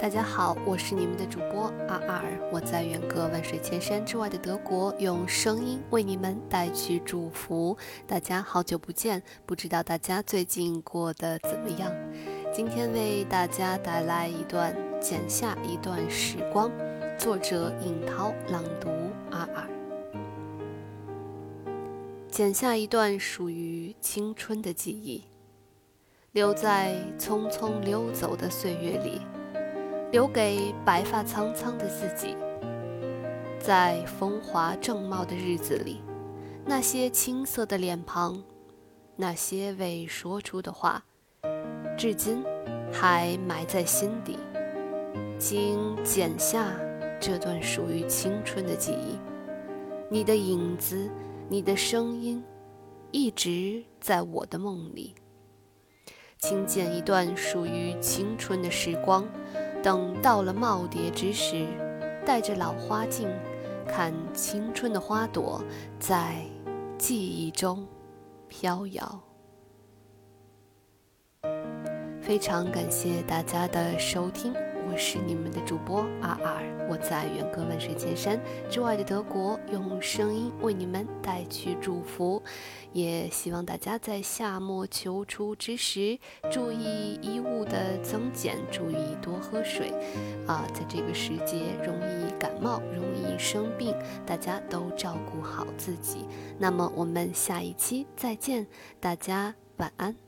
大家好，我是你们的主播阿尔，我在远隔万水千山之外的德国，用声音为你们带去祝福。大家好久不见，不知道大家最近过得怎么样？今天为大家带来一段《剪下一段时光》，作者尹涛，朗读阿尔。剪下一段属于青春的记忆，留在匆匆溜走的岁月里。留给白发苍苍的自己，在风华正茂的日子里，那些青涩的脸庞，那些未说出的话，至今还埋在心底。请剪下这段属于青春的记忆，你的影子，你的声音，一直在我的梦里。请剪一段属于青春的时光。等到了耄耋之时，戴着老花镜，看青春的花朵在记忆中飘摇。非常感谢大家的收听。我是你们的主播阿尔，我在远隔万水千山之外的德国，用声音为你们带去祝福。也希望大家在夏末秋初之时，注意衣物的增减，注意多喝水。啊，在这个时节容易感冒，容易生病，大家都照顾好自己。那么我们下一期再见，大家晚安。